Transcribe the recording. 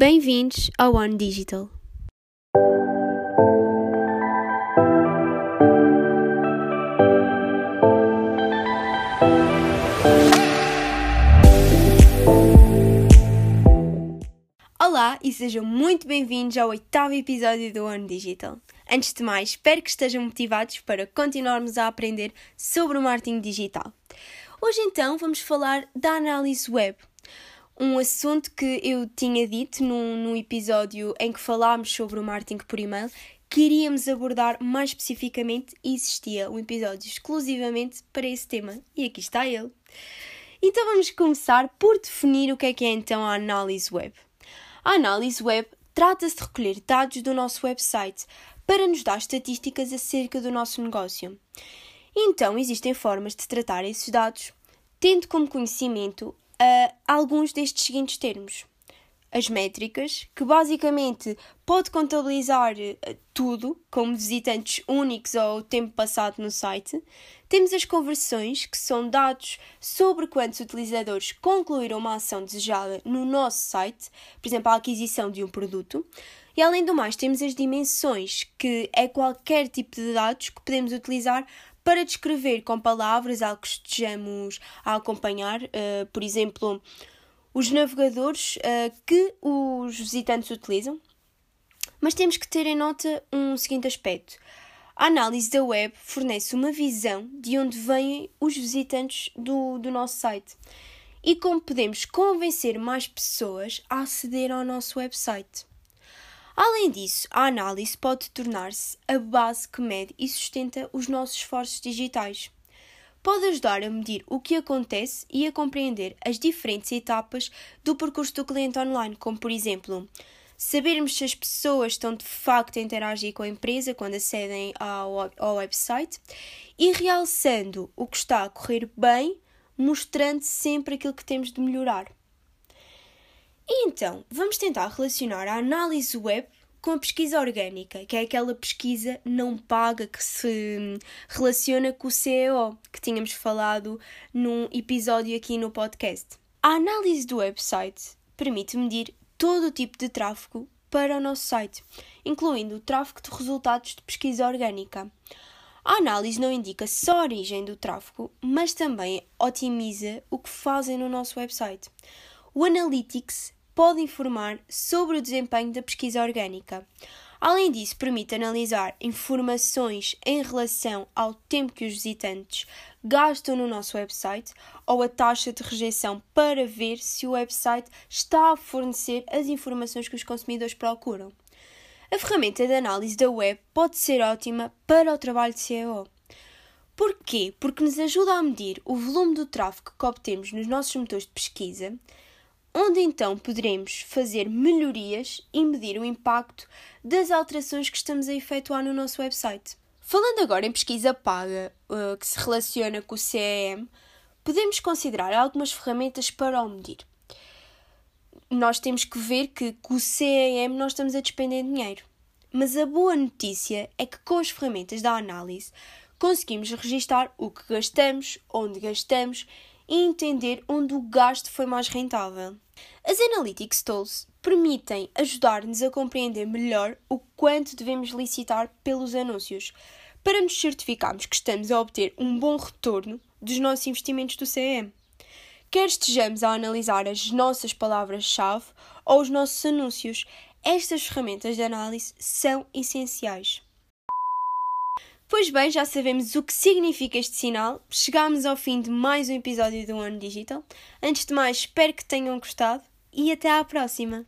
Bem-vindos ao One Digital. Olá e sejam muito bem-vindos ao oitavo episódio do One Digital. Antes de mais, espero que estejam motivados para continuarmos a aprender sobre o marketing digital. Hoje então vamos falar da análise web, um assunto que eu tinha dito num, num episódio em que falámos sobre o marketing por e-mail, queríamos abordar mais especificamente e existia um episódio exclusivamente para esse tema. E aqui está ele. Então vamos começar por definir o que é que é então a análise web. A análise web trata-se de recolher dados do nosso website para nos dar estatísticas acerca do nosso negócio. Então existem formas de tratar esses dados, tendo como conhecimento uh, alguns destes seguintes termos. As métricas, que basicamente pode contabilizar uh, tudo, como visitantes únicos ou tempo passado no site. Temos as conversões, que são dados sobre quantos utilizadores concluíram uma ação desejada no nosso site, por exemplo, a aquisição de um produto. E além do mais, temos as dimensões, que é qualquer tipo de dados que podemos utilizar para descrever com palavras algo que estejamos a acompanhar, uh, por exemplo, os navegadores uh, que os visitantes utilizam. Mas temos que ter em nota um seguinte aspecto. A análise da web fornece uma visão de onde vêm os visitantes do, do nosso site e como podemos convencer mais pessoas a aceder ao nosso website. Além disso, a análise pode tornar-se a base que mede e sustenta os nossos esforços digitais. Pode ajudar a medir o que acontece e a compreender as diferentes etapas do percurso do cliente online, como por exemplo, sabermos se as pessoas estão de facto a interagir com a empresa quando acedem ao, ao website e realçando o que está a correr bem, mostrando sempre aquilo que temos de melhorar. E então, vamos tentar relacionar a análise web com a pesquisa orgânica, que é aquela pesquisa não paga que se relaciona com o CEO, que tínhamos falado num episódio aqui no podcast. A análise do website permite medir todo o tipo de tráfego para o nosso site, incluindo o tráfego de resultados de pesquisa orgânica. A análise não indica só a origem do tráfego, mas também otimiza o que fazem no nosso website. O Analytics pode informar sobre o desempenho da pesquisa orgânica. Além disso, permite analisar informações em relação ao tempo que os visitantes gastam no nosso website ou a taxa de rejeição para ver se o website está a fornecer as informações que os consumidores procuram. A ferramenta de análise da web pode ser ótima para o trabalho de SEO. Porquê? Porque nos ajuda a medir o volume do tráfego que obtemos nos nossos motores de pesquisa, onde então poderemos fazer melhorias e medir o impacto das alterações que estamos a efetuar no nosso website. Falando agora em pesquisa paga, uh, que se relaciona com o CEM, podemos considerar algumas ferramentas para o medir. Nós temos que ver que com o CEM nós estamos a despender dinheiro. Mas a boa notícia é que com as ferramentas da análise conseguimos registar o que gastamos, onde gastamos e entender onde o gasto foi mais rentável. As Analytics Tools permitem ajudar-nos a compreender melhor o quanto devemos licitar pelos anúncios, para nos certificarmos que estamos a obter um bom retorno dos nossos investimentos do CEM. Quer estejamos a analisar as nossas palavras-chave ou os nossos anúncios, estas ferramentas de análise são essenciais. Pois bem, já sabemos o que significa este sinal. Chegámos ao fim de mais um episódio do Ano Digital. Antes de mais, espero que tenham gostado e até à próxima!